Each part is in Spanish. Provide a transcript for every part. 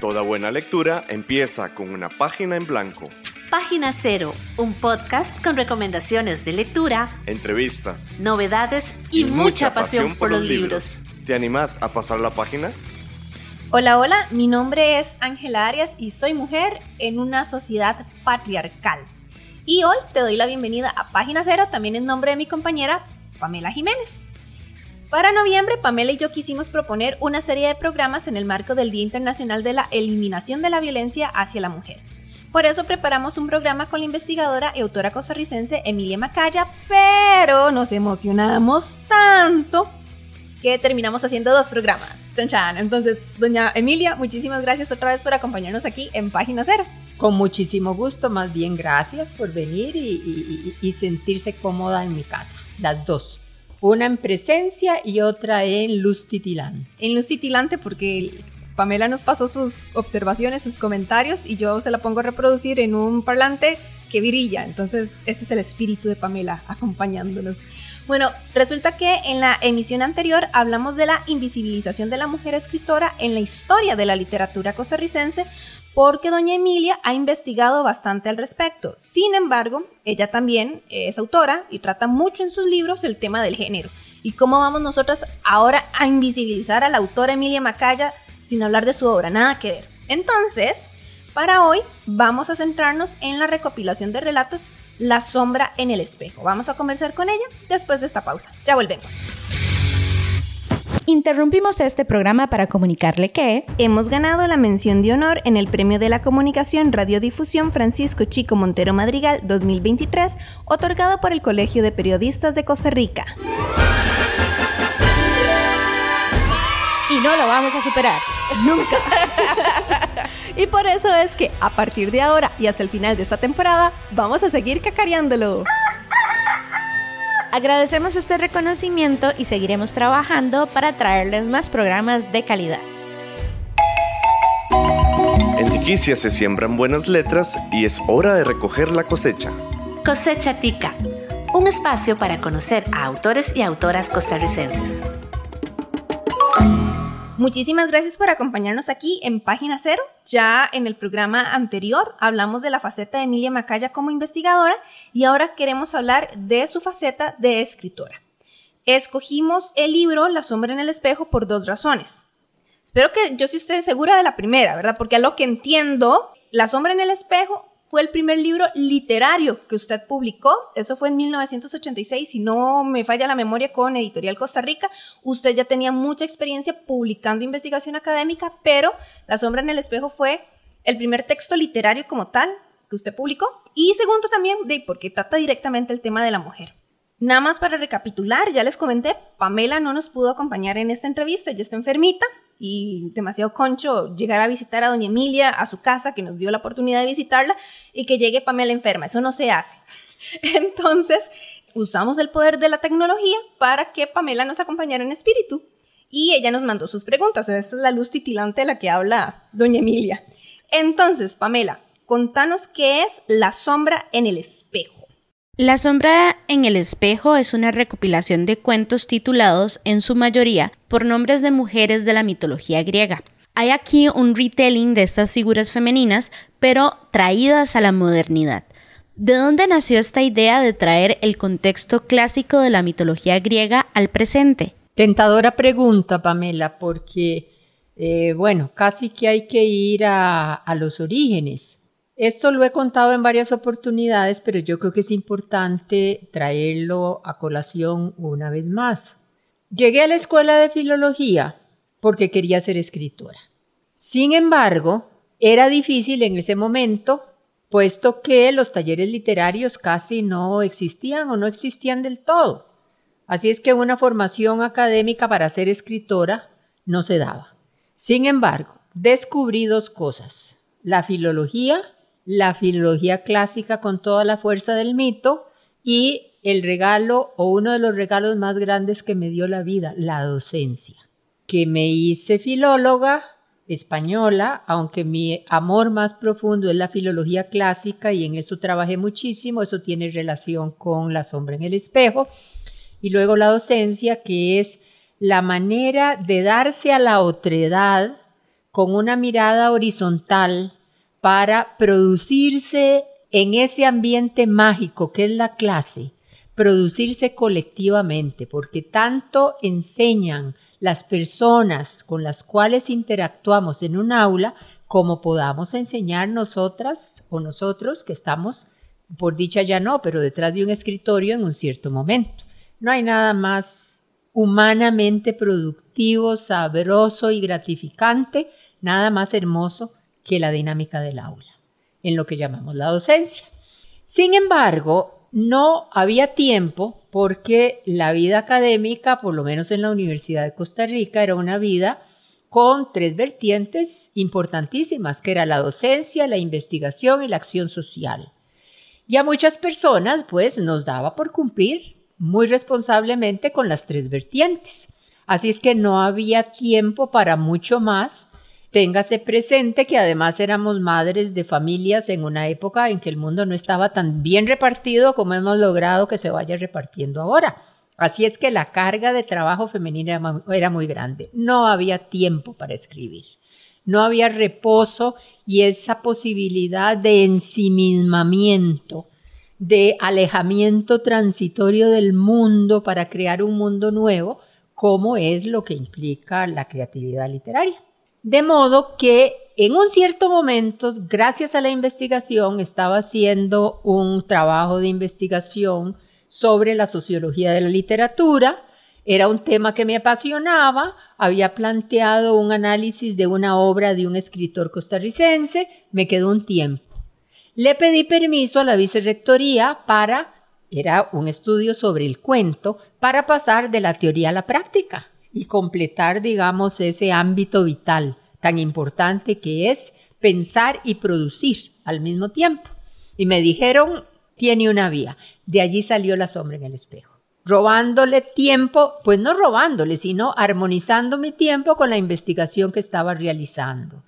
Toda buena lectura empieza con una página en blanco. Página Cero, un podcast con recomendaciones de lectura, entrevistas, novedades y, mucha, pasión, por los libros. ¿Te animás a pasar la página? Hola, hola, mi nombre es Ángela Arias y soy mujer en una sociedad patriarcal. Y hoy te doy la bienvenida a Página Cero, también en nombre de mi compañera Pamela Jiménez. Para noviembre, Pamela y yo quisimos proponer una serie de programas en el marco del Día Internacional de la Eliminación de la Violencia hacia la Mujer. Por eso preparamos un programa con la investigadora y autora costarricense Emilia Macaya, pero nos emocionamos tanto que terminamos haciendo dos programas. Chan, chan. Entonces, doña Emilia, muchísimas gracias otra vez por acompañarnos aquí en Página Cero. Con muchísimo gusto, más bien gracias por venir y, y sentirse cómoda en mi casa, las dos. Una en presencia y otra en luz titilante. En luz titilante porque Pamela nos pasó sus observaciones, sus comentarios y yo se la pongo a reproducir en un parlante que brilla. Entonces, este es el espíritu de Pamela acompañándonos. Bueno, resulta que en la emisión anterior hablamos de la invisibilización de la mujer escritora en la historia de la literatura costarricense porque doña Emilia ha investigado bastante al respecto. Sin embargo, ella también es autora y trata mucho en sus libros el tema del género. ¿Y cómo vamos nosotras ahora a invisibilizar a la autora Emilia Macaya sin hablar de su obra? Nada que ver. Entonces, para hoy vamos a centrarnos en la recopilación de relatos la sombra en el espejo. Vamos a conversar con ella después de esta pausa. Ya volvemos. Interrumpimos este programa para comunicarle que hemos ganado la mención de honor en el Premio de la Comunicación Radiodifusión Francisco Chico Montero Madrigal 2023, otorgado por el Colegio de Periodistas de Costa Rica. Y no lo vamos a superar. Nunca. y por eso es que a partir de ahora y hasta el final de esta temporada vamos a seguir cacareándolo. Agradecemos este reconocimiento y seguiremos trabajando para traerles más programas de calidad. En Tiquicia se siembran buenas letras y es hora de recoger la cosecha. Cosecha Tica, un espacio para conocer a autores y autoras costarricenses. Muchísimas gracias por acompañarnos aquí en Página Cero. Ya en el programa anterior hablamos de la faceta de Emilia Macaya como investigadora y ahora queremos hablar de su faceta de escritora. Escogimos el libro La sombra en el espejo por dos razones. Espero que yo sí esté segura de la primera, ¿verdad? Porque a lo que entiendo, La sombra en el espejo fue el primer libro literario que usted publicó. Eso fue en 1986, si no me falla la memoria, con Editorial Costa Rica. Usted ya tenía mucha experiencia publicando investigación académica, pero La sombra en el espejo fue el primer texto literario como tal que usted publicó. Y segundo también, de porque trata directamente el tema de la mujer. Nada más para recapitular, ya les comenté, Pamela no nos pudo acompañar en esta entrevista, ya está enfermita, y demasiado concho llegar a visitar a doña Emilia a su casa, que nos dio la oportunidad de visitarla, y que llegue Pamela enferma. Eso no se hace. Entonces, usamos el poder de la tecnología para que Pamela nos acompañara en espíritu. Y ella nos mandó sus preguntas. Esta es la luz titilante de la que habla doña Emilia. Entonces, Pamela, contanos qué es la sombra en el espejo. La sombra en el espejo es una recopilación de cuentos titulados, en su mayoría, por nombres de mujeres de la mitología griega. Hay aquí un retelling de estas figuras femeninas, pero traídas a la modernidad. ¿De dónde nació esta idea de traer el contexto clásico de la mitología griega al presente? Tentadora pregunta, Pamela, porque, eh, bueno, casi que hay que ir a, a los orígenes. Esto lo he contado en varias oportunidades, pero yo creo que es importante traerlo a colación una vez más. Llegué a la escuela de filología porque quería ser escritora. Sin embargo, era difícil en ese momento, puesto que los talleres literarios casi no existían o no existían del todo. Así es que una formación académica para ser escritora no se daba. Sin embargo, descubrí dos cosas. La filología la filología clásica con toda la fuerza del mito y el regalo o uno de los regalos más grandes que me dio la vida, la docencia. Que me hice filóloga española, aunque mi amor más profundo es la filología clásica y en eso trabajé muchísimo, eso tiene relación con la sombra en el espejo. Y luego la docencia, que es la manera de darse a la otredad con una mirada horizontal para producirse en ese ambiente mágico que es la clase, producirse colectivamente, porque tanto enseñan las personas con las cuales interactuamos en un aula como podamos enseñar nosotras o nosotros que estamos, por dicha ya no, pero detrás de un escritorio en un cierto momento. No hay nada más humanamente productivo, sabroso y gratificante, nada más hermoso que la dinámica del aula, en lo que llamamos la docencia. Sin embargo, no había tiempo porque la vida académica, por lo menos en la Universidad de Costa Rica, era una vida con tres vertientes importantísimas, que era la docencia, la investigación y la acción social. Y a muchas personas, pues, nos daba por cumplir muy responsablemente con las tres vertientes. Así es que no había tiempo para mucho más. Téngase presente que además éramos madres de familias en una época en que el mundo no estaba tan bien repartido como hemos logrado que se vaya repartiendo ahora. Así es que la carga de trabajo femenina era muy grande. No había tiempo para escribir. No había reposo y esa posibilidad de ensimismamiento, de alejamiento transitorio del mundo para crear un mundo nuevo, como es lo que implica la creatividad literaria. De modo que en un cierto momento, gracias a la investigación, estaba haciendo un trabajo de investigación sobre la sociología de la literatura. Era un tema que me apasionaba, había planteado un análisis de una obra de un escritor costarricense, me quedó un tiempo. Le pedí permiso a la vicerrectoría para, era un estudio sobre el cuento, para pasar de la teoría a la práctica y completar, digamos, ese ámbito vital tan importante que es pensar y producir al mismo tiempo. Y me dijeron, tiene una vía. De allí salió la sombra en el espejo. Robándole tiempo, pues no robándole, sino armonizando mi tiempo con la investigación que estaba realizando.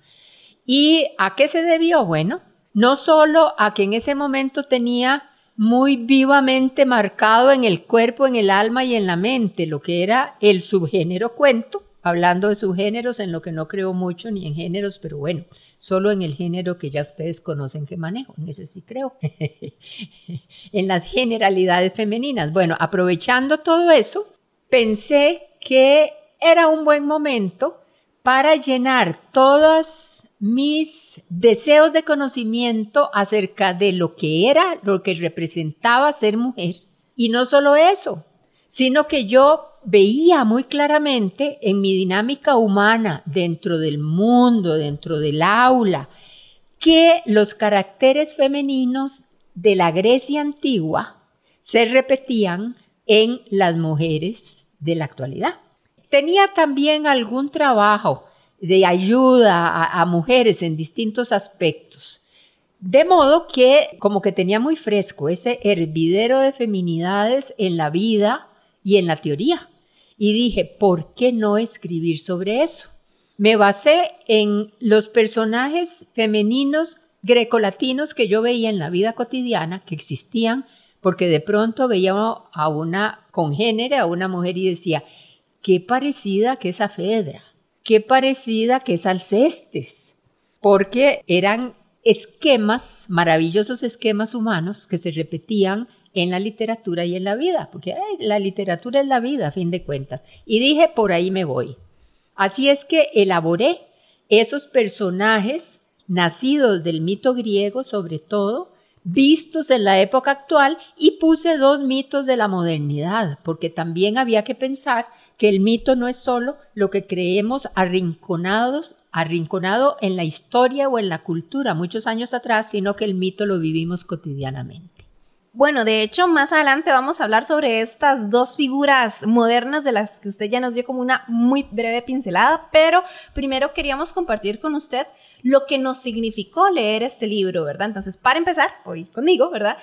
¿Y a qué se debió? Bueno, no solo a que en ese momento tenía muy vivamente marcado en el cuerpo, en el alma y en la mente lo que era el subgénero cuento, hablando de subgéneros en lo que no creo mucho ni en géneros, pero bueno, solo en el género que ya ustedes conocen que manejo, en ese sí creo, en las generalidades femeninas. Bueno, aprovechando todo eso, pensé que era un buen momento para llenar todos mis deseos de conocimiento acerca de lo que era, lo que representaba ser mujer. Y no solo eso, sino que yo veía muy claramente en mi dinámica humana dentro del mundo, dentro del aula, que los caracteres femeninos de la Grecia antigua se repetían en las mujeres de la actualidad. Tenía también algún trabajo de ayuda a, mujeres en distintos aspectos. De modo que como que tenía muy fresco ese hervidero de feminidades en la vida y en la teoría y dije, ¿por qué no escribir sobre eso? Me basé en los personajes femeninos grecolatinos que yo veía en la vida cotidiana, que existían, porque de pronto veía a una congénere, a una mujer y decía, qué parecida que esa Fedra, qué parecida que es Alcestes, porque eran esquemas, maravillosos esquemas humanos que se repetían en la literatura y en la vida, porque la literatura es la vida, a fin de cuentas. Y dije, por ahí me voy. Así es que elaboré esos personajes nacidos del mito griego sobre todo, vistos en la época actual y puse dos mitos de la modernidad, porque también había que pensar que el mito no es solo lo que creemos arrinconados, arrinconado en la historia o en la cultura muchos años atrás, sino que el mito lo vivimos cotidianamente. Bueno, de hecho, más adelante vamos a hablar sobre estas dos figuras modernas de las que usted ya nos dio como una muy breve pincelada, pero primero queríamos compartir con usted lo que nos significó leer este libro, ¿verdad? Entonces, para empezar, hoy conmigo, ¿verdad?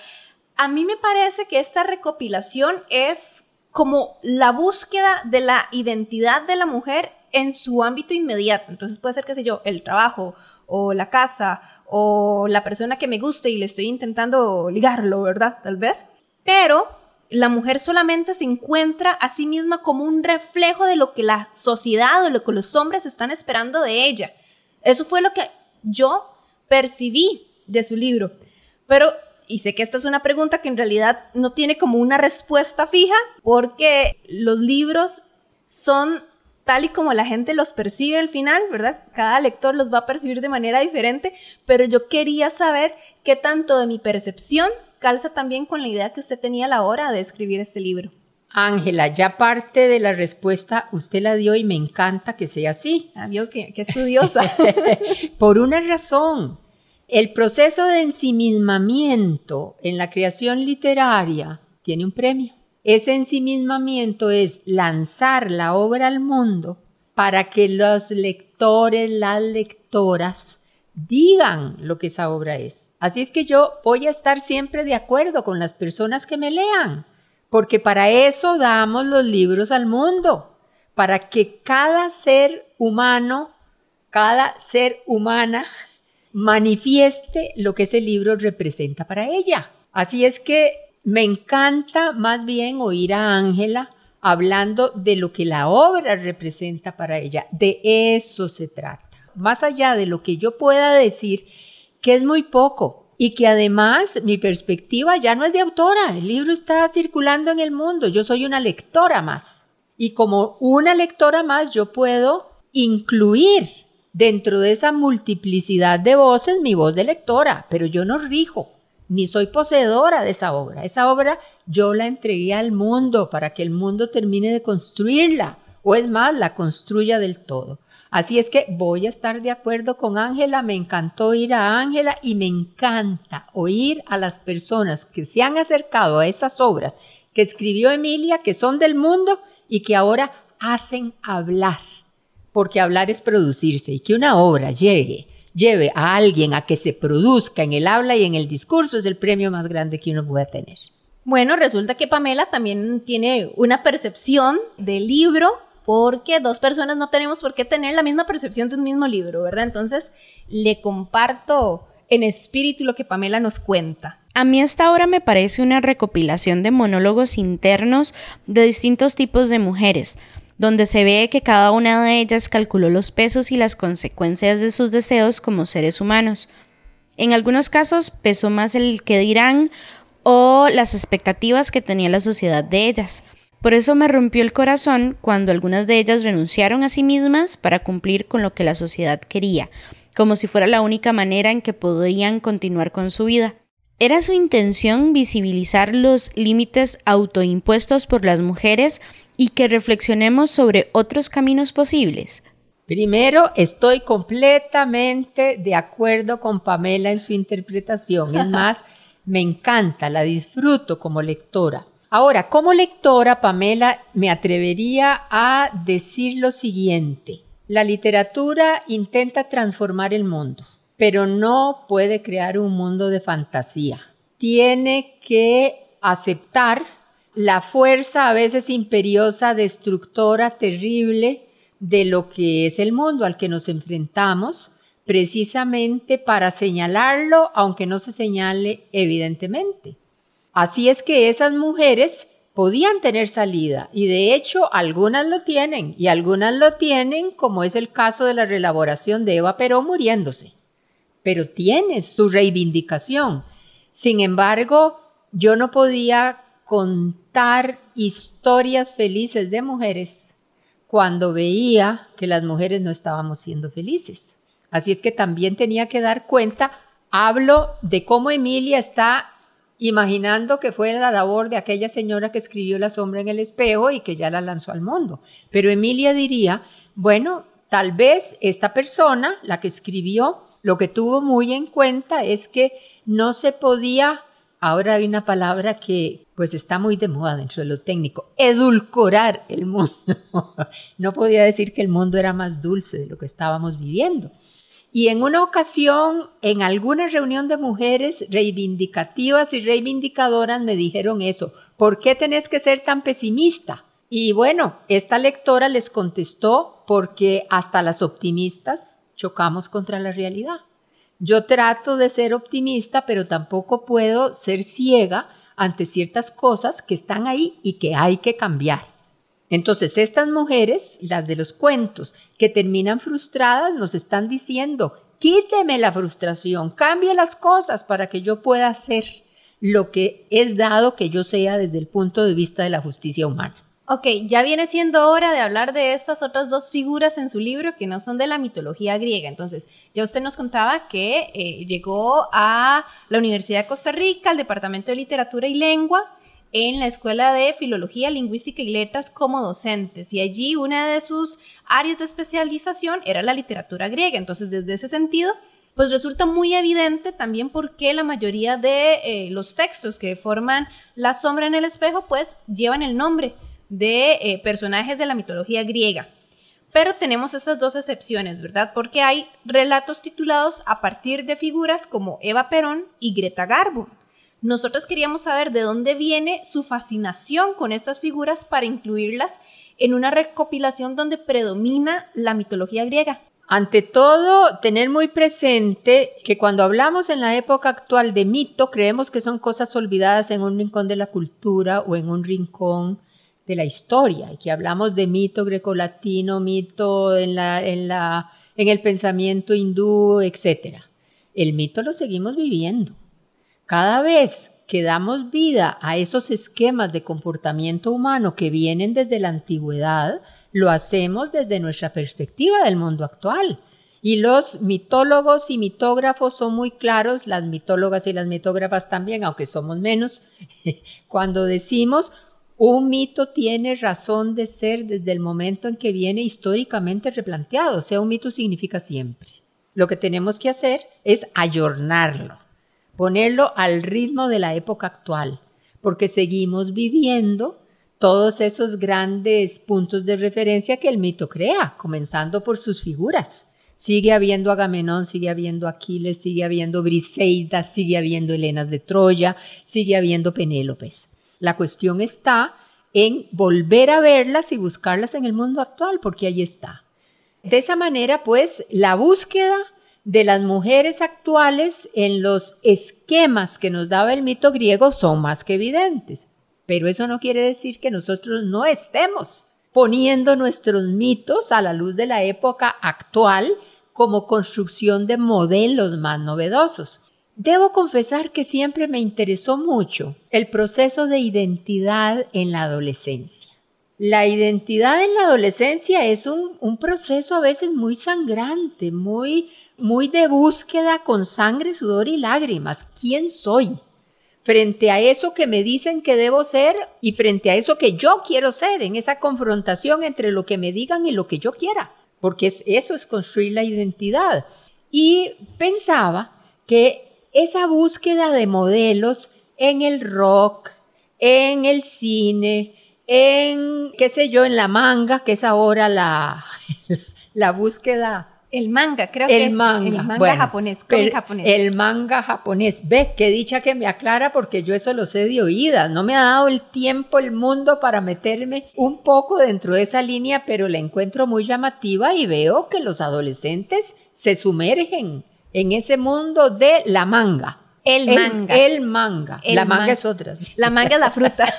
A mí me parece que esta recopilación es como la búsqueda de la identidad de la mujer en su ámbito inmediato. Entonces puede ser, qué sé yo, el trabajo o la casa o la persona que me guste y le estoy intentando ligarlo, ¿verdad? Tal vez. Pero la mujer solamente se encuentra a sí misma como un reflejo de lo que la sociedad o lo que los hombres están esperando de ella. Eso fue lo que yo percibí de su libro. Pero, y sé que esta es una pregunta que en realidad no tiene como una respuesta fija, porque los libros son tal y como la gente los percibe al final, ¿verdad? Cada lector los va a percibir de manera diferente, pero yo quería saber qué tanto de mi percepción calza también con la idea que usted tenía a la hora de escribir este libro. Ángela, ya parte de la respuesta usted la dio y me encanta que sea así. Ah, vio que, estudiosa. Por una razón. El proceso de ensimismamiento en la creación literaria tiene un premio. Ese ensimismamiento es lanzar la obra al mundo para que los lectores, las lectoras, digan lo que esa obra es. Así es que yo voy a estar siempre de acuerdo con las personas que me lean porque para eso damos los libros al mundo, para que cada ser humano, cada ser humana manifieste lo que ese libro representa para ella. Así es que me encanta más bien oír a Ángela hablando de lo que la obra representa para ella. De eso se trata. Más allá de lo que yo pueda decir, que es muy poco, y que además mi perspectiva ya no es de autora, el libro está circulando en el mundo, yo soy una lectora más. Y como una lectora más yo puedo incluir dentro de esa multiplicidad de voces mi voz de lectora, pero yo no rijo, ni soy poseedora de esa obra. Esa obra yo la entregué al mundo para que el mundo termine de construirla, o es más, la construya del todo. Así es que voy a estar de acuerdo con Ángela, me encantó ir a Ángela y me encanta oír a las personas que se han acercado a esas obras que escribió Emilia, que son del mundo y que ahora hacen hablar, porque hablar es producirse y que una obra llegue, lleve a alguien a que se produzca en el habla y en el discurso es el premio más grande que uno puede tener. Bueno, resulta que Pamela también tiene una percepción del libro porque dos personas no tenemos por qué tener la misma percepción de un mismo libro, ¿verdad? Entonces, le comparto en espíritu lo que Pamela nos cuenta. A mí esta obra me parece una recopilación de monólogos internos de distintos tipos de mujeres, donde se ve que cada una de ellas calculó los pesos y las consecuencias de sus deseos como seres humanos. En algunos casos pesó más el que dirán o las expectativas que tenía la sociedad de ellas. Por eso me rompió el corazón cuando algunas de ellas renunciaron a sí mismas para cumplir con lo que la sociedad quería, como si fuera la única manera en que podrían continuar con su vida. Era su intención visibilizar los límites autoimpuestos por las mujeres y que reflexionemos sobre otros caminos posibles. Primero, estoy completamente de acuerdo con Pamela en su interpretación. Es más, me encanta, la disfruto como lectora. Ahora, como lectora, Pamela, me atrevería a decir lo siguiente. La literatura intenta transformar el mundo, pero no puede crear un mundo de fantasía. Tiene que aceptar la fuerza a veces imperiosa, destructora, terrible de lo que es el mundo al que nos enfrentamos, precisamente para señalarlo, aunque no se señale evidentemente. Así es que esas mujeres podían tener salida y de hecho algunas lo tienen y algunas lo tienen como es el caso de la relaboración de Eva Perón muriéndose. Pero tiene su reivindicación. Sin embargo, yo no podía contar historias felices de mujeres cuando veía que las mujeres no estábamos siendo felices. Así es que también tenía que dar cuenta, hablo de cómo Emilia está imaginando que fue la labor de aquella señora que escribió La sombra en el espejo y que ya la lanzó al mundo. Pero Emilia diría, bueno, tal vez esta persona, la que escribió, lo que tuvo muy en cuenta es que no se podía, ahora hay una palabra que pues está muy de moda dentro de lo técnico, edulcorar el mundo. no podía decir que el mundo era más dulce de lo que estábamos viviendo. Y en una ocasión, en alguna reunión de mujeres reivindicativas y reivindicadoras me dijeron eso, ¿por qué tenés que ser tan pesimista? Y bueno, esta lectora les contestó porque hasta las optimistas chocamos contra la realidad. Yo trato de ser optimista, pero tampoco puedo ser ciega ante ciertas cosas que están ahí y que hay que cambiar. Entonces, estas mujeres, las de los cuentos, que terminan frustradas, nos están diciendo, quíteme la frustración, cambie las cosas para que yo pueda hacer lo que es dado que yo sea desde el punto de vista de la justicia humana. Ok, ya viene siendo hora de hablar de estas otras dos figuras en su libro que no son de la mitología griega. Entonces, ya usted nos contaba que eh, llegó a la Universidad de Costa Rica, al Departamento de Literatura y Lengua, en la Escuela de Filología, Lingüística y Letras como docentes. Y allí una de sus áreas de especialización era la literatura griega. Entonces, desde ese sentido, pues resulta muy evidente también por qué la mayoría de eh, los textos que forman la sombra en el espejo, pues llevan el nombre de eh, personajes de la mitología griega. Pero tenemos esas dos excepciones, ¿verdad? Porque hay relatos titulados a partir de figuras como Eva Perón y Greta Garbo. Nosotros queríamos saber de dónde viene su fascinación con estas figuras para incluirlas en una recopilación donde predomina la mitología griega. Ante todo, tener muy presente que cuando hablamos en la época actual de mito, creemos que son cosas olvidadas en un rincón de la cultura o en un rincón de la historia, y que hablamos de mito grecolatino, mito en, la, en, la, en el pensamiento hindú, etc. El mito lo seguimos viviendo. Cada vez que damos vida a esos esquemas de comportamiento humano que vienen desde la antigüedad, lo hacemos desde nuestra perspectiva del mundo actual. Y los mitólogos y mitógrafos son muy claros, las mitólogas y las mitógrafas también, aunque somos menos, cuando decimos un mito tiene razón de ser desde el momento en que viene históricamente replanteado, o sea, un mito significa siempre. Lo que tenemos que hacer es ayornarlo ponerlo al ritmo de la época actual, porque seguimos viviendo todos esos grandes puntos de referencia que el mito crea, comenzando por sus figuras. Sigue habiendo Agamenón, sigue habiendo Aquiles, sigue habiendo Briseida, sigue habiendo Helenas de Troya, sigue habiendo Penélopes. La cuestión está en volver a verlas y buscarlas en el mundo actual, porque ahí está. De esa manera, pues, la búsqueda de las mujeres actuales en los esquemas que nos daba el mito griego son más que evidentes. Pero eso no quiere decir que nosotros no estemos poniendo nuestros mitos a la luz de la época actual como construcción de modelos más novedosos. Debo confesar que siempre me interesó mucho el proceso de identidad en la adolescencia. La identidad en la adolescencia es un, proceso a veces muy sangrante, muy muy de búsqueda con sangre, sudor y lágrimas. ¿Quién soy? Frente a eso que me dicen que debo ser y frente a eso que yo quiero ser, en esa confrontación entre lo que me digan y lo que yo quiera, porque eso es construir la identidad. Y pensaba que esa búsqueda de modelos en el rock, en el cine, en, qué sé yo, en la manga, que es ahora la, la búsqueda el manga, creo que es manga. el manga japonés, japonés. El manga japonés. Ve, qué dicha que me aclara porque yo eso lo sé de oídas. No me ha dado el tiempo, el mundo para meterme un poco dentro de esa línea, pero la encuentro muy llamativa y veo que los adolescentes se sumergen en ese mundo de la manga. El manga. El manga. la manga es otra. La manga es la fruta.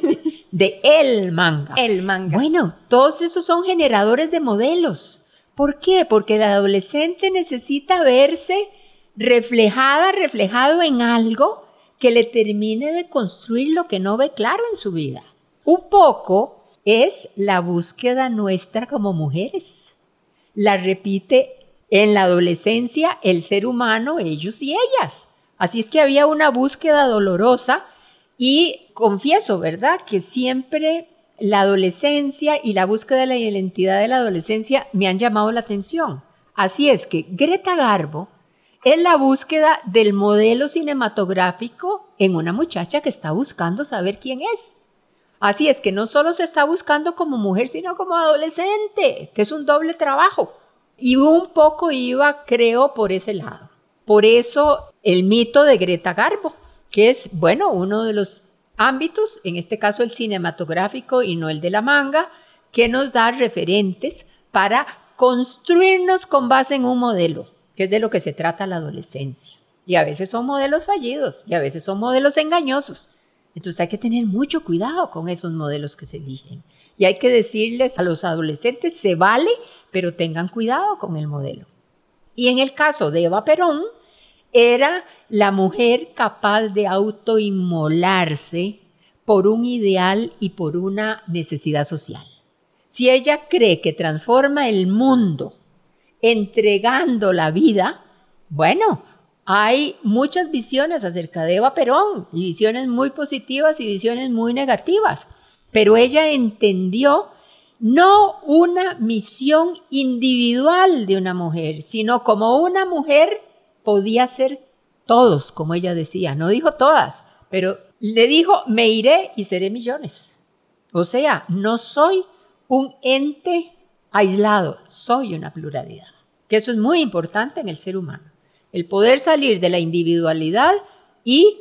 de el manga. El manga. Bueno, todos esos son generadores de modelos ¿Por qué? Porque el adolescente necesita verse reflejada, reflejado en algo que le termine de construir lo que no ve claro en su vida. Un poco es la búsqueda nuestra como mujeres. La repite en la adolescencia el ser humano, ellos y ellas. Así es que había una búsqueda dolorosa y confieso, ¿verdad? Que siempre la adolescencia y la búsqueda de la identidad de la adolescencia me han llamado la atención. Así es que Greta Garbo es la búsqueda del modelo cinematográfico en una muchacha que está buscando saber quién es. Así es que no solo se está buscando como mujer, sino como adolescente, que es un doble trabajo. Y un poco iba, creo, por ese lado. Por eso el mito de Greta Garbo, que es, bueno, uno de los ámbitos, en este caso el cinematográfico y no el de la manga, que nos da referentes para construirnos con base en un modelo, que es de lo que se trata la adolescencia. Y a veces son modelos fallidos y a veces son modelos engañosos. Entonces hay que tener mucho cuidado con esos modelos que se eligen. Y hay que decirles a los adolescentes, se vale, pero tengan cuidado con el modelo. Y en el caso de Eva Perón, era la mujer capaz de autoinmolarse por un ideal y por una necesidad social. Si ella cree que transforma el mundo entregando la vida, bueno, hay muchas visiones acerca de Eva Perón, y visiones muy positivas y visiones muy negativas, pero ella entendió no una misión individual de una mujer, sino como una mujer podía ser todos, como ella decía, no dijo todas, pero le dijo, me iré y seré millones. O sea, no soy un ente aislado, soy una pluralidad. Que eso es muy importante en el ser humano. El poder salir de la individualidad y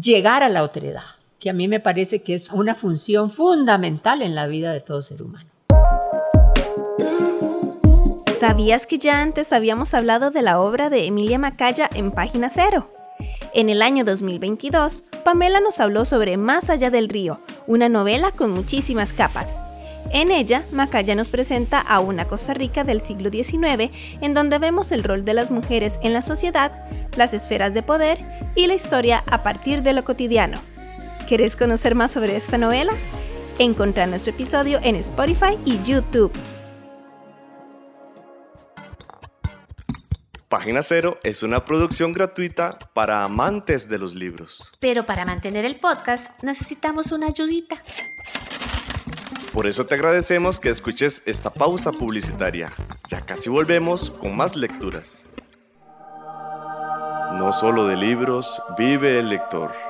llegar a la otredad, que a mí me parece que es una función fundamental en la vida de todo ser humano. ¿Sabías que ya antes habíamos hablado de la obra de Emilia Macaya en página cero? En el año 2022, Pamela nos habló sobre Más allá del río, una novela con muchísimas capas. En ella, Macaya nos presenta a una Costa Rica del siglo XIX, en donde vemos el rol de las mujeres en la sociedad, las esferas de poder y la historia a partir de lo cotidiano. ¿Querés conocer más sobre esta novela? Encontrá nuestro episodio en Spotify y YouTube. Página Cero es una producción gratuita para amantes de los libros. Pero para mantener el podcast necesitamos una ayudita. Por eso te agradecemos que escuches esta pausa publicitaria. Ya casi volvemos con más lecturas. No solo de libros vive el lector.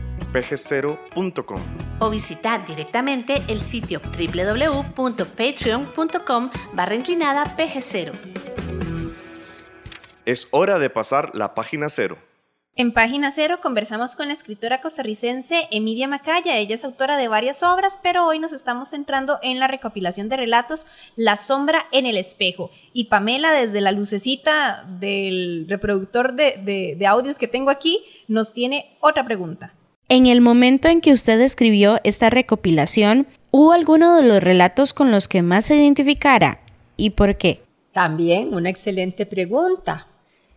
pg0.com o visitar directamente el sitio www.patreon.com barra inclinada pg0. Es hora de pasar la página cero. En página cero conversamos con la escritora costarricense Emilia Macaya. Ella es autora de varias obras, pero hoy nos estamos centrando en la recopilación de relatos La sombra en el espejo. Y Pamela, desde la lucecita del reproductor de, de audios que tengo aquí, nos tiene otra pregunta. En el momento en que usted escribió esta recopilación, ¿hubo alguno de los relatos con los que más se identificara? ¿Y por qué? También una excelente pregunta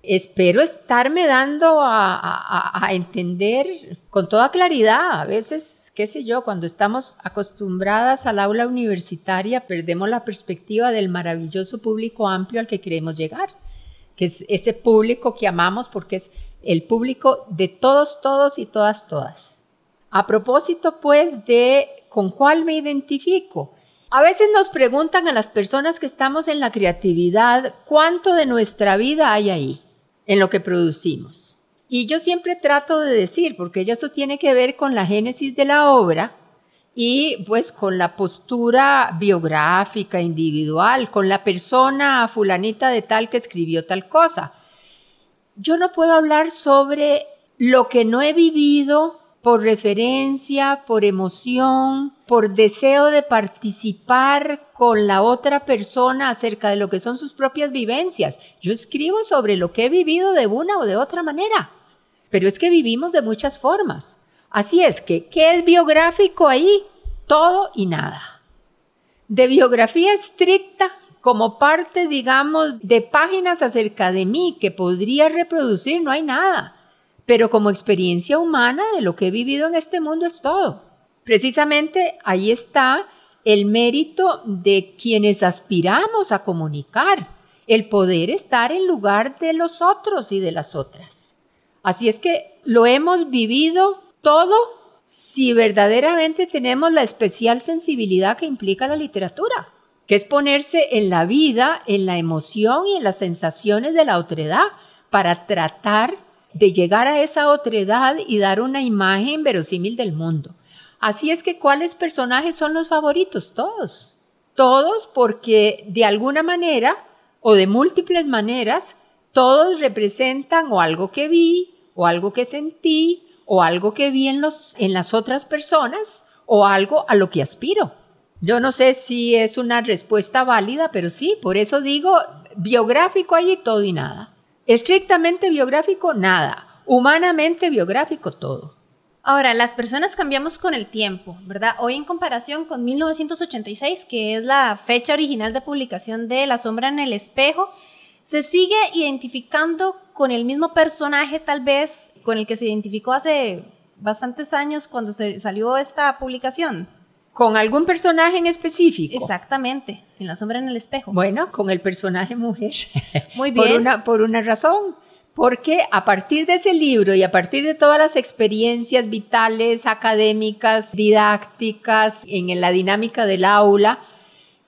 espero estarme dando a, entender con toda claridad. A veces, qué sé yo, cuando estamos acostumbradas al aula universitaria, perdemos la perspectiva del maravilloso público amplio al que queremos llegar, que es ese público que amamos porque es el público de todos, todos y todas, todas. A propósito, pues, de con cuál me identifico. A veces nos preguntan a las personas que estamos en la creatividad cuánto de nuestra vida hay ahí en lo que producimos. Y yo siempre trato de decir, porque eso tiene que ver con la génesis de la obra y pues con la postura biográfica, individual, con la persona fulanita de tal que escribió tal cosa. Yo no puedo hablar sobre lo que no he vivido por referencia, por emoción, por deseo de participar con la otra persona acerca de lo que son sus propias vivencias. Yo escribo sobre lo que he vivido de una o de otra manera, pero es que vivimos de muchas formas. Así es que, ¿qué es biográfico ahí? Todo y nada. De biografía estricta, como parte, digamos, de páginas acerca de mí que podría reproducir, no hay nada pero como experiencia humana de lo que he vivido en este mundo es todo. Precisamente ahí está el mérito de quienes aspiramos a comunicar, el poder estar en lugar de los otros y de las otras. Así es que lo hemos vivido todo si verdaderamente tenemos la especial sensibilidad que implica la literatura, que es ponerse en la vida, en la emoción y en las sensaciones de la otredad para tratar de llegar a esa otra edad y dar una imagen verosímil del mundo. Así es que, ¿cuáles personajes son los favoritos? Todos. Todos porque de alguna manera o de múltiples maneras Todos representan o algo que vi, o algo que sentí, o algo que vi en, los, en las otras personas, o algo a lo que aspiro. Yo no sé si es una respuesta válida, pero sí, por eso digo biográfico hay todo y nada. Estrictamente biográfico, nada. Humanamente biográfico, todo. Ahora, las personas cambiamos con el tiempo, ¿verdad? Hoy en comparación con 1986, que es la fecha original de publicación de La sombra en el espejo, se sigue identificando con el mismo personaje tal vez con el que se identificó hace bastantes años cuando se salió esta publicación. ¿Con algún personaje en específico? Exactamente, en La sombra en el espejo. Bueno, con el personaje mujer. Muy bien. por, una, por una razón porque a partir de ese libro y a partir de todas las experiencias vitales, académicas, didácticas, en la dinámica del aula,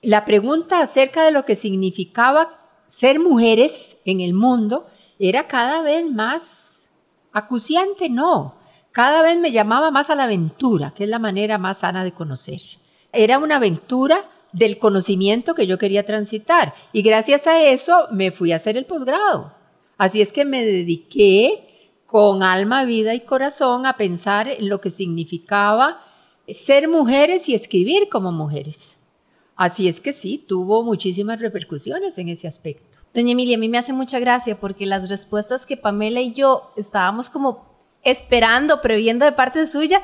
la pregunta acerca de lo que significaba ser mujeres en el mundo era cada vez más acuciante, no, cada vez me llamaba más a la aventura, que es la manera más sana de conocer. Era una aventura del conocimiento que yo quería transitar y gracias a eso me fui a hacer el posgrado. Así es que me dediqué con alma, vida y corazón a pensar en lo que significaba ser mujeres y escribir como mujeres. Así es que sí, tuvo muchísimas repercusiones en ese aspecto. Doña Emilia, a mí me hace mucha gracia porque las respuestas que Pamela y yo estábamos como esperando, previendo de parte suya,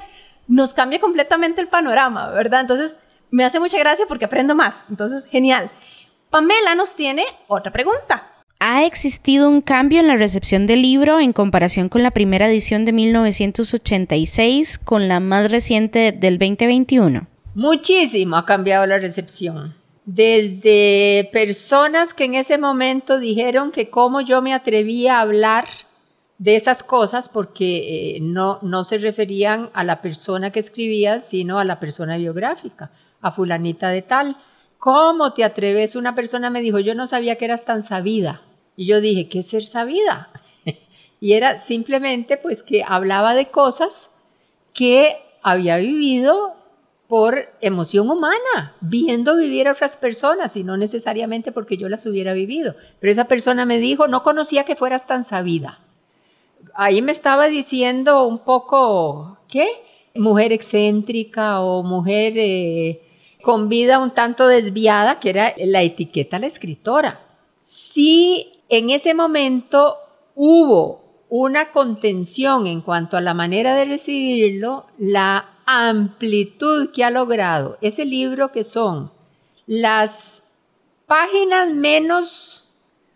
nos cambia completamente el panorama, ¿verdad? Entonces, me hace mucha gracia porque aprendo más. Entonces, genial. Pamela nos tiene otra pregunta ha existido un cambio en la recepción del libro en comparación con la primera edición de 1986 con la más reciente del 2021? Muchísimo ha cambiado la recepción. Desde personas que en ese momento dijeron que cómo yo me atrevía a hablar de esas cosas porque eh, no, no se referían a la persona que escribía, sino a la persona biográfica, a fulanita de tal. ¿Cómo te atreves? Una persona me dijo, yo no sabía que eras tan sabida. Y yo dije, ¿qué es ser sabida? y era simplemente pues que hablaba de cosas que había vivido por emoción humana, viendo vivir a otras personas y no necesariamente porque yo las hubiera vivido. Pero esa persona me dijo, no conocía que fueras tan sabida. Ahí me estaba diciendo un poco, ¿qué? Mujer excéntrica o mujer eh, con vida un tanto desviada, que era la etiqueta la escritora. Sí en ese momento hubo una contención en cuanto a la manera de recibirlo, la amplitud que ha logrado ese libro que son las páginas menos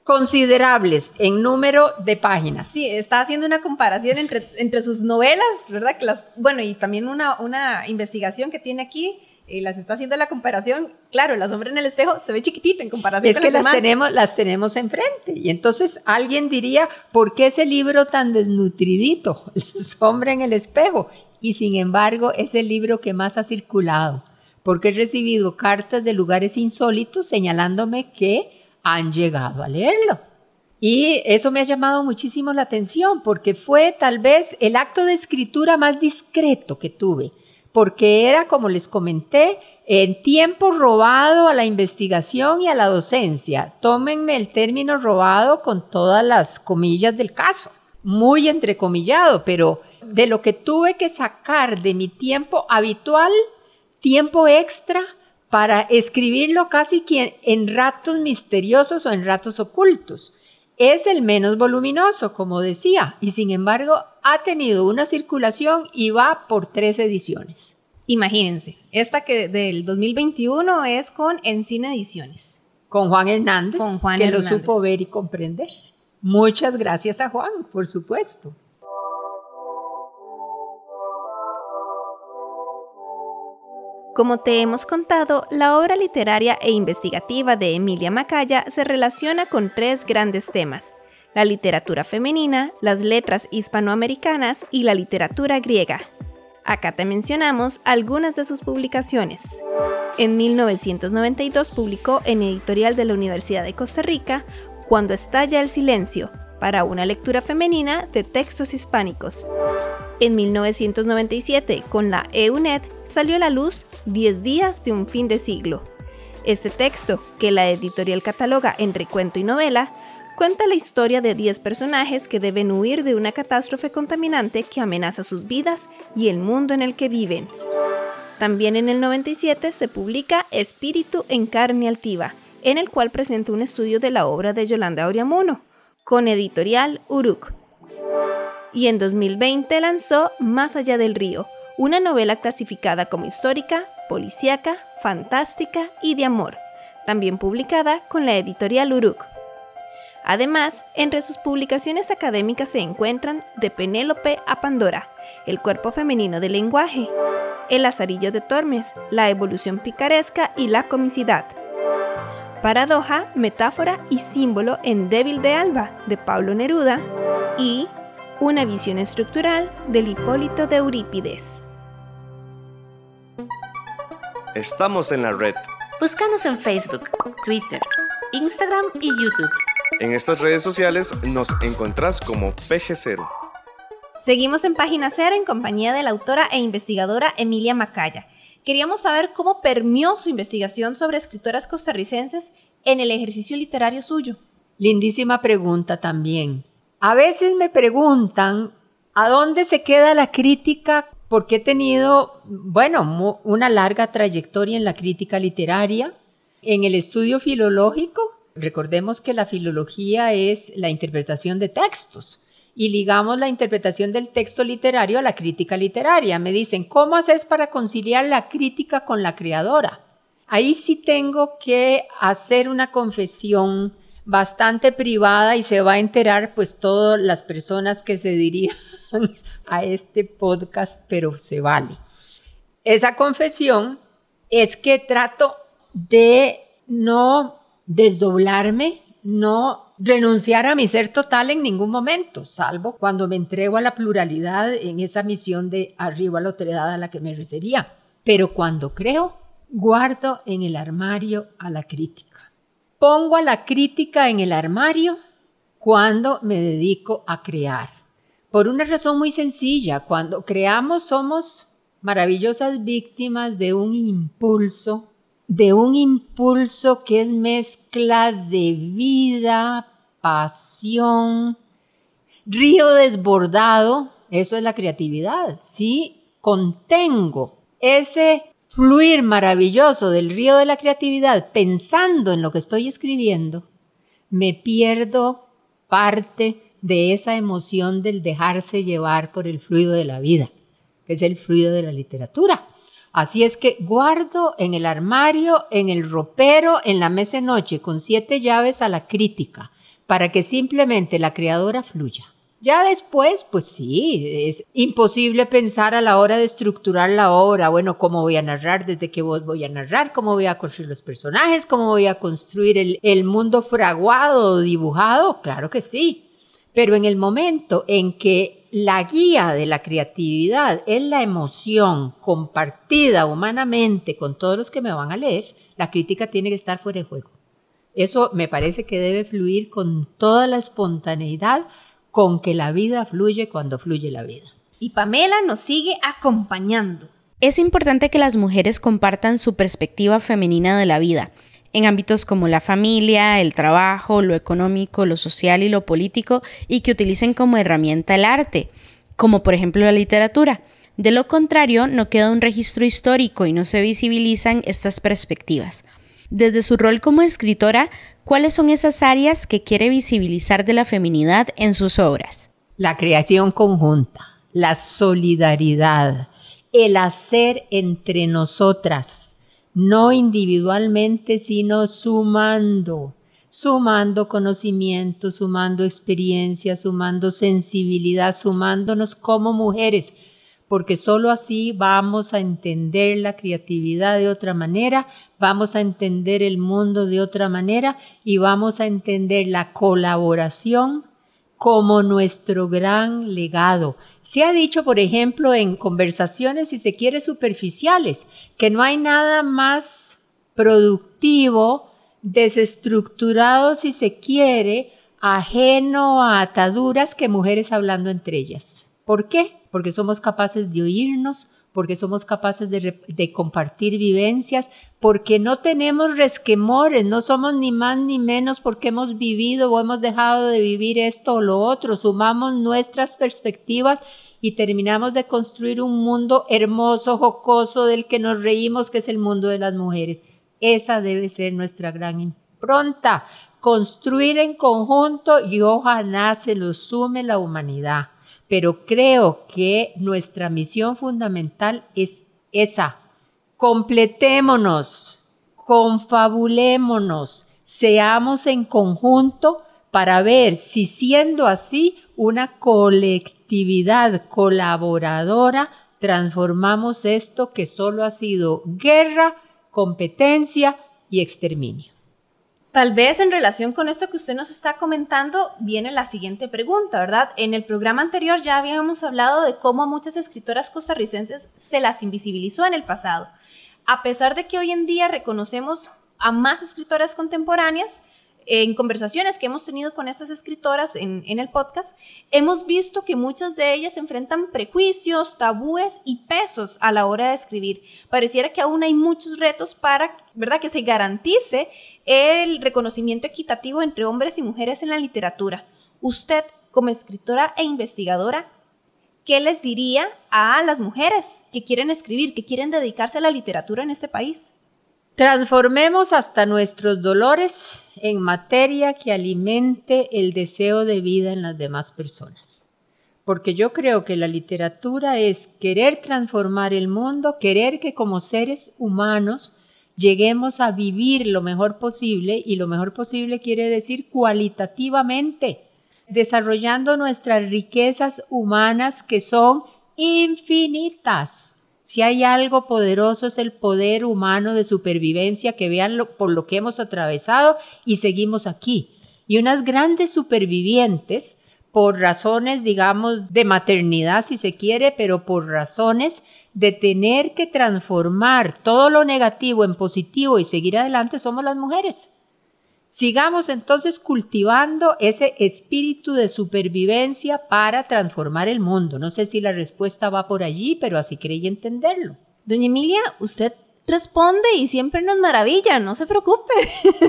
considerables en número de páginas. Sí, está haciendo una comparación entre, entre sus novelas, ¿verdad? bueno, y también una, una investigación que tiene aquí y las está haciendo la comparación, claro, la sombra en el espejo se ve chiquitita en comparación es que las tenemos las tenemos enfrente y entonces alguien diría, ¿por qué ese libro tan desnutridito, La sombra en el espejo? Y sin embargo, es el libro que más ha circulado, porque he recibido cartas de lugares insólitos señalándome que han llegado a leerlo. Y eso me ha llamado muchísimo la atención porque fue tal vez el acto de escritura más discreto que tuve porque era, como les comenté, en tiempo robado a la investigación y a la docencia. Tómenme el término robado con todas las comillas del caso, muy entrecomillado, pero de lo que tuve que sacar de mi tiempo habitual, tiempo extra, para escribirlo casi que en ratos misteriosos o en ratos ocultos. Es el menos voluminoso, como decía, y sin embargo ha tenido una circulación y va por tres ediciones. Imagínense, esta que del 2021 es con Encina Ediciones. Con Juan Hernández, con Juan que lo supo ver y comprender. Muchas gracias a Juan, por supuesto. Como te hemos contado, la obra literaria e investigativa de Emilia Macaya se relaciona con tres grandes temas, la literatura femenina, las letras hispanoamericanas y la literatura griega. Acá te mencionamos algunas de sus publicaciones. En 1992 publicó en editorial de la Universidad de Costa Rica Cuando estalla el silencio, para una lectura femenina de textos hispánicos. En 1997, con la EUNED, salió a la luz 10 días de un fin de siglo. Este texto, que la editorial cataloga entre cuento y novela, cuenta la historia de 10 personajes que deben huir de una catástrofe contaminante que amenaza sus vidas y el mundo en el que viven. También en el 97 se publica Espíritu en carne altiva, en el cual presenta un estudio de la obra de Yolanda Oriamuno, con editorial Uruk. Y en 2020 lanzó Más allá del río, una novela clasificada como histórica, policíaca, fantástica y de amor, también publicada con la editorial Uruk. Además, entre sus publicaciones académicas se encuentran De Penélope a Pandora, El cuerpo femenino del lenguaje, El azarillo de Tormes, La evolución picaresca y la comicidad. Paradoja, metáfora y símbolo en Débil de Alba, de Pablo Neruda, y Una visión estructural del Hipólito de Eurípides. Estamos en la red. Búscanos en Facebook, Twitter, Instagram y YouTube. En estas redes sociales nos encontrás como PG0. Seguimos en Página Cero en compañía de la autora e investigadora Emilia Macaya. Queríamos saber cómo permeó su investigación sobre escritoras costarricenses en el ejercicio literario suyo. Lindísima pregunta también. A veces me preguntan a dónde se queda la crítica porque he tenido, bueno, una larga trayectoria en la crítica literaria, en el estudio filológico Recordemos que la filología es la interpretación de textos y ligamos la interpretación del texto literario a la crítica literaria. Me dicen, ¿cómo haces para conciliar la crítica con la creadora? Ahí sí tengo que hacer una confesión bastante privada y se va a enterar pues todas las personas que se dirijan a este podcast, pero se vale. Esa confesión es que trato de no desdoblarme, no renunciar a mi ser total en ningún momento, salvo cuando me entrego a la pluralidad en esa misión de arriba a la otredad a la que me refería. Pero cuando creo, guardo en el armario a la crítica. Pongo a la crítica en el armario cuando me dedico a crear. Por una razón muy sencilla, cuando creamos somos maravillosas víctimas de un impulso de un impulso que es mezcla de vida, pasión, río desbordado, eso es la creatividad. Si contengo ese fluir maravilloso del río de la creatividad pensando en lo que estoy escribiendo, me pierdo parte de esa emoción del dejarse llevar por el fluido de la vida, que es el fluido de la literatura. Así es que guardo en el armario, en el ropero, en la mesa noche, con siete llaves a la crítica, para que simplemente la creadora fluya. Ya después, pues sí, es imposible pensar a la hora de estructurar la obra, bueno, cómo voy a narrar, desde qué voz voy a narrar, cómo voy a construir los personajes, cómo voy a construir el, el mundo fraguado, dibujado, claro que sí. Pero en el momento en que la guía de la creatividad es la emoción compartida humanamente con todos los que me van a leer, la crítica tiene que estar fuera de juego. Eso me parece que debe fluir con toda la espontaneidad con que la vida fluye cuando fluye la vida. Y Pamela nos sigue acompañando. Es importante que las mujeres compartan su perspectiva femenina de la vida en ámbitos como la familia, el trabajo, lo económico, lo social y lo político, y que utilicen como herramienta el arte, como por ejemplo la literatura. De lo contrario, no queda un registro histórico y no se visibilizan estas perspectivas. Desde su rol como escritora, ¿cuáles son esas áreas que quiere visibilizar de la feminidad en sus obras? La creación conjunta, la solidaridad, el hacer entre nosotras, no individualmente, sino sumando, sumando conocimiento, sumando experiencia, sumando sensibilidad, sumándonos como mujeres, porque sólo así vamos a entender la creatividad de otra manera, vamos a entender el mundo de otra manera y vamos a entender la colaboración como nuestro gran legado. Se ha dicho, por ejemplo, en conversaciones, si se quiere, superficiales, que no hay nada más productivo, desestructurado, si se quiere, ajeno a ataduras que mujeres hablando entre ellas. ¿Por qué? Porque somos capaces de oírnos, porque somos capaces de, compartir vivencias, porque no tenemos resquemores, no somos ni más ni menos porque hemos vivido o hemos dejado de vivir esto o lo otro, sumamos nuestras perspectivas y terminamos de construir un mundo hermoso, jocoso, del que nos reímos, que es el mundo de las mujeres. Esa debe ser nuestra gran impronta, construir en conjunto y ojalá se lo sume la humanidad. Pero creo que nuestra misión fundamental es esa. Completémonos, confabulémonos, seamos en conjunto para ver si siendo así una colectividad colaboradora transformamos esto que solo ha sido guerra, competencia y exterminio. Tal vez en relación con esto que usted nos está comentando, viene la siguiente pregunta, ¿verdad? En el programa anterior ya habíamos hablado de cómo muchas escritoras costarricenses se las invisibilizó en el pasado. A pesar de que hoy en día reconocemos a más escritoras contemporáneas, en conversaciones que hemos tenido con estas escritoras en, el podcast, hemos visto que muchas de ellas enfrentan prejuicios, tabúes y pesos a la hora de escribir. Pareciera que aún hay muchos retos para, ¿verdad?, que se garantice el reconocimiento equitativo entre hombres y mujeres en la literatura. Usted, como escritora e investigadora, ¿qué les diría a las mujeres que quieren escribir, que quieren dedicarse a la literatura en este país? Transformemos hasta nuestros dolores en materia que alimente el deseo de vida en las demás personas. Porque yo creo que la literatura es querer transformar el mundo, querer que como seres humanos lleguemos a vivir lo mejor posible y lo mejor posible quiere decir cualitativamente, desarrollando nuestras riquezas humanas que son infinitas si hay algo poderoso es el poder humano de supervivencia, que vean por lo que hemos atravesado y seguimos aquí. Y unas grandes supervivientes, por razones, digamos, de maternidad, si se quiere, pero por razones de tener que transformar todo lo negativo en positivo y seguir adelante, somos las mujeres. Sigamos entonces cultivando ese espíritu de supervivencia para transformar el mundo. No sé si la respuesta va por allí, pero así creí entenderlo. Doña Emilia, usted responde y siempre nos maravilla, no se preocupe.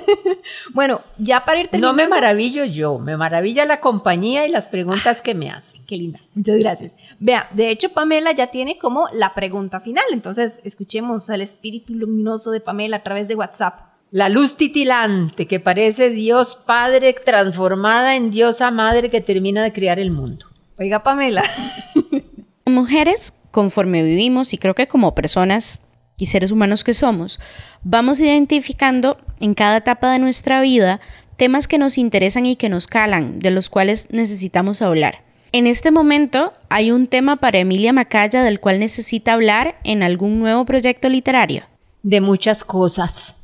bueno, ya para ir terminando. No me maravillo yo, me maravilla la compañía y las preguntas que me hacen. Qué linda, muchas gracias. Vea, de hecho Pamela ya tiene como la pregunta final, entonces escuchemos al espíritu luminoso de Pamela a través de WhatsApp. La luz titilante que parece Dios Padre transformada en Diosa Madre que termina de crear el mundo. Oiga, Pamela. Mujeres, conforme vivimos y creo que como personas y seres humanos que somos, vamos identificando en cada etapa de nuestra vida temas que nos interesan y que nos calan, de los cuales necesitamos hablar. En este momento hay un tema para Emilia Macaya del cual necesita hablar en algún nuevo proyecto literario. De muchas cosas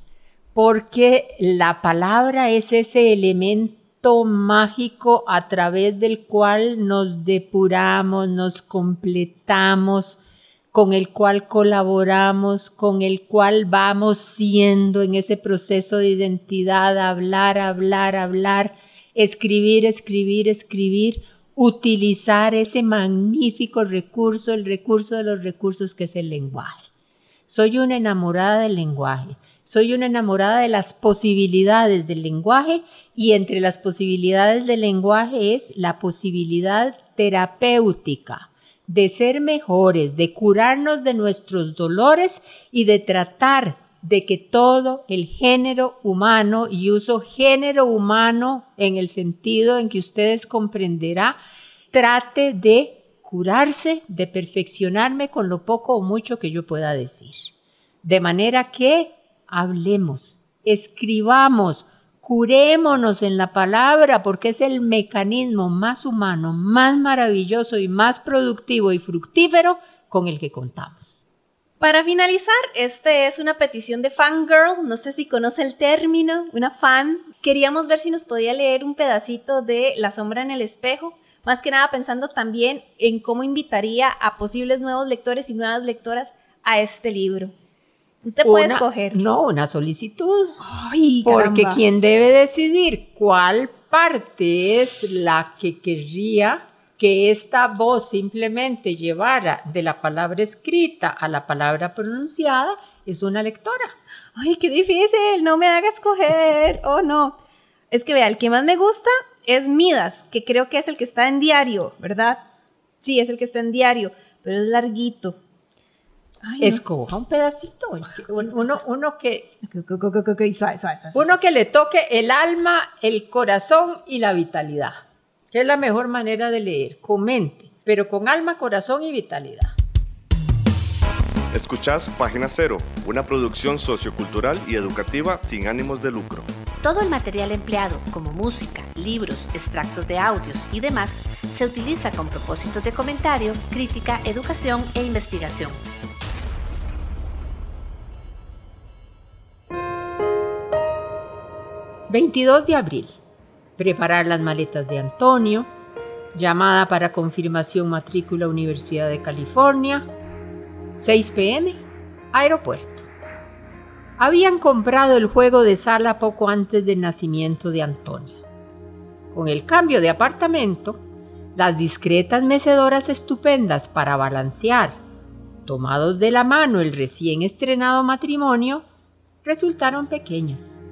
porque la palabra es ese elemento mágico a través del cual nos depuramos, nos completamos, con el cual colaboramos, con el cual vamos siendo en ese proceso de identidad, hablar, hablar, hablar, escribir, escribir, escribir, utilizar ese magnífico recurso, el recurso de los recursos que es el lenguaje. Soy una enamorada del lenguaje. Soy una enamorada de las posibilidades del lenguaje y entre las posibilidades del lenguaje es la posibilidad terapéutica de ser mejores, de curarnos de nuestros dolores y de tratar de que todo el género humano, y uso género humano en el sentido en que ustedes comprenderá, trate de curarse, de perfeccionarme con lo poco o mucho que yo pueda decir. De manera que hablemos, escribamos, curémonos en la palabra porque es el mecanismo más humano, más maravilloso y más productivo y fructífero con el que contamos. Para finalizar, esta es una petición de fangirl, no sé si conoce el término, una fan. Queríamos ver si nos podía leer un pedacito de La sombra en el espejo, más que nada pensando también en cómo invitaría a posibles nuevos lectores y nuevas lectoras a este libro. Usted puede escoger. No, una solicitud. Ay, porque quien debe decidir cuál parte es la que querría que esta voz simplemente llevara de la palabra escrita a la palabra pronunciada es una lectora. Ay, qué difícil, no me haga escoger. Oh, no. Es que vea, el que más me gusta es Midas, que creo que es el que está en diario, ¿verdad? Sí, es el que está en diario, pero es larguito. Ay, no. Escoja un pedacito, uno, uno que uno que le toque el alma, el corazón y la vitalidad. ¿Qué es la mejor manera de leer? Comente, pero con alma, corazón y vitalidad. Escuchás Página Cero, una producción sociocultural y educativa sin ánimos de lucro. Todo el material empleado, como música, libros, extractos de audios y demás, se utiliza con propósitos de comentario, crítica, educación e investigación. ...22 de abril... ...preparar las maletas de Antonio... ...llamada para confirmación matrícula Universidad de California... 6 pm, aeropuerto. Habían comprado el juego de sala poco antes del nacimiento de Antonio. Con el cambio de apartamento, las discretas mecedoras estupendas para balancear, tomados de la mano el recién estrenado matrimonio, resultaron pequeñas.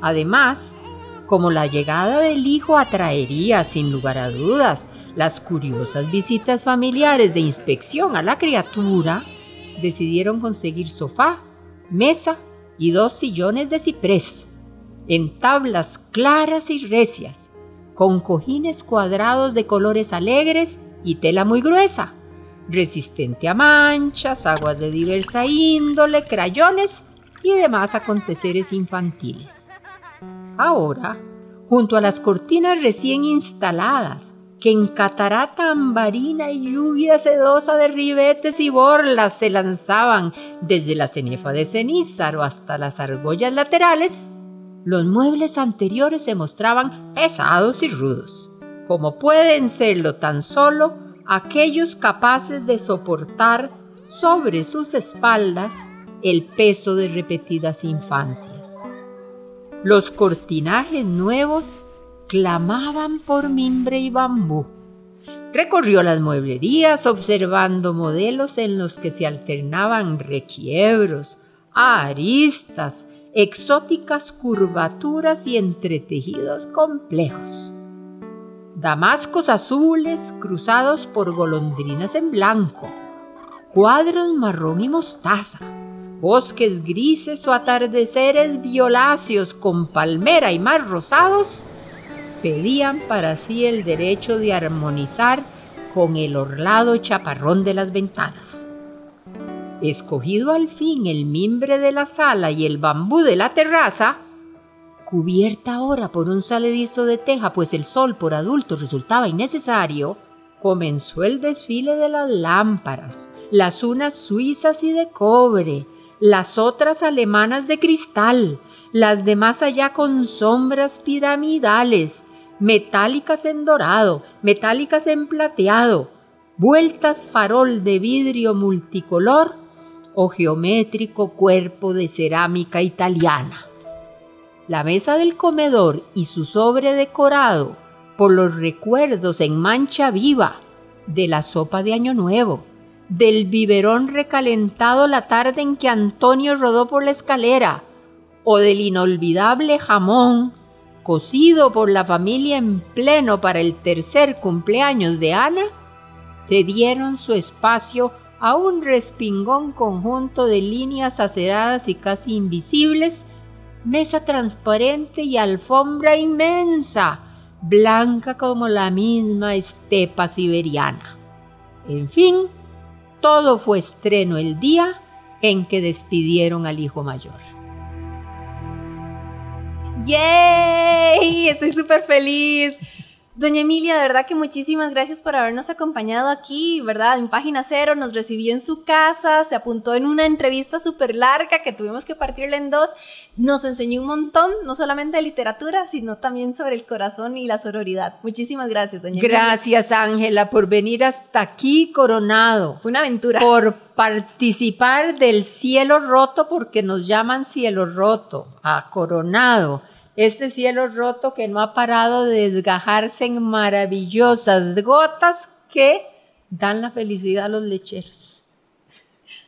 Además, como la llegada del hijo atraería, sin lugar a dudas, las curiosas visitas familiares de inspección a la criatura, decidieron conseguir sofá, mesa y dos sillones de ciprés, en tablas claras y recias, con cojines cuadrados de colores alegres y tela muy gruesa, resistente a manchas, aguas de diversa índole, crayones y demás aconteceres infantiles. Ahora, junto a las cortinas recién instaladas, que en catarata ambarina y lluvia sedosa de ribetes y borlas se lanzaban desde la cenefa de cenízaro hasta las argollas laterales, los muebles anteriores se mostraban pesados y rudos, como pueden serlo tan solo aquellos capaces de soportar sobre sus espaldas el peso de repetidas infancias. Los cortinajes nuevos clamaban por mimbre y bambú. Recorrió las mueblerías observando modelos en los que se alternaban requiebros, aristas, exóticas curvaturas y entretejidos complejos. Damascos azules cruzados por golondrinas en blanco, cuadros marrón y mostaza, bosques grises o atardeceres violáceos con palmera y mar rosados pedían para sí el derecho de armonizar con el orlado chaparrón de las ventanas. Escogido al fin el mimbre de la sala y el bambú de la terraza, cubierta ahora por un saledizo de teja, pues el sol por adultos resultaba innecesario, comenzó el desfile de las lámparas, las unas suizas y de cobre, las otras alemanas de cristal, las demás allá con sombras piramidales, metálicas en dorado, metálicas en plateado, vueltas farol de vidrio multicolor o geométrico cuerpo de cerámica italiana. La mesa del comedor y su sobre decorado por los recuerdos en mancha viva de la sopa de Año Nuevo, del biberón recalentado la tarde en que Antonio rodó por la escalera, o del inolvidable jamón cocido por la familia en pleno para el tercer cumpleaños de Ana, cedieron su espacio a un respingón conjunto de líneas aceradas y casi invisibles, mesa transparente y alfombra inmensa, blanca como la misma estepa siberiana. En fin, todo fue estreno el día en que despidieron al hijo mayor. ¡Yay! Estoy súper feliz. Doña Emilia, de verdad que muchísimas gracias por habernos acompañado aquí, ¿verdad? En Página Cero nos recibió en su casa, se apuntó en una entrevista súper larga que tuvimos que partirla en dos, nos enseñó un montón, no solamente de literatura, sino también sobre el corazón y la sororidad. Muchísimas gracias, doña Emilia. Gracias, Ángela, por venir hasta aquí, Coronado. Fue una aventura. Por participar del cielo roto, porque nos llaman cielo roto, a Coronado este cielo roto que no ha parado de desgajarse en maravillosas gotas que dan la felicidad a los lecheros.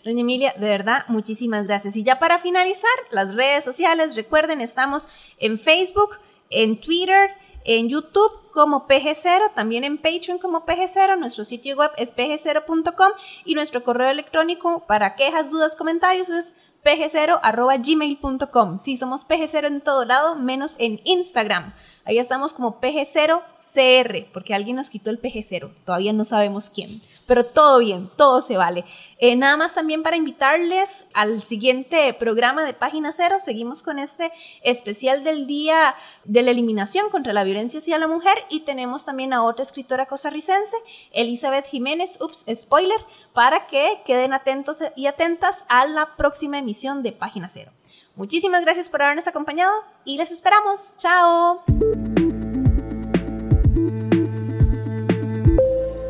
Doña Emilia, de verdad, muchísimas gracias. Y ya para finalizar, las redes sociales, recuerden, estamos en Facebook, en Twitter, en YouTube como PG0, también en Patreon como PG0, nuestro sitio web es pg0.com y nuestro correo electrónico para quejas, dudas, comentarios es pg0.gmail.com. Sí, somos PG0 en todo lado, menos en Instagram. Ahí estamos como PG0CR, porque alguien nos quitó el PG0. Todavía no sabemos quién. Pero todo bien, todo se vale. Eh, nada más también para invitarles al siguiente programa de Página Cero. Seguimos con este especial del Día de la Eliminación contra la Violencia hacia la Mujer. Y tenemos también a otra escritora costarricense, Elizabeth Jiménez, ups, spoiler, para que queden atentos y atentas a la próxima emisión de Página Cero. Muchísimas gracias por habernos acompañado y les esperamos. ¡Chao!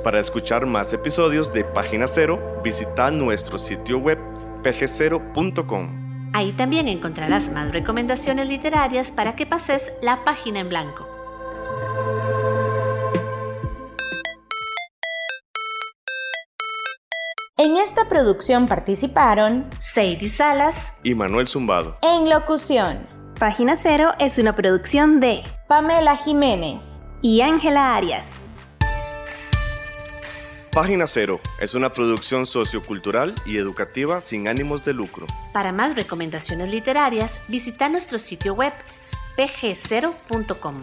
Para escuchar más episodios de Página Cero, visita nuestro sitio web pg0.com. Ahí también encontrarás más recomendaciones literarias para que pases la página en blanco. En esta producción participaron Sadie Salas y Manuel Zumbado. En locución, Página Cero es una producción de Pamela Jiménez y Ángela Arias. Página Cero es una producción sociocultural y educativa sin ánimos de lucro. Para más recomendaciones literarias, visita nuestro sitio web pg0.com.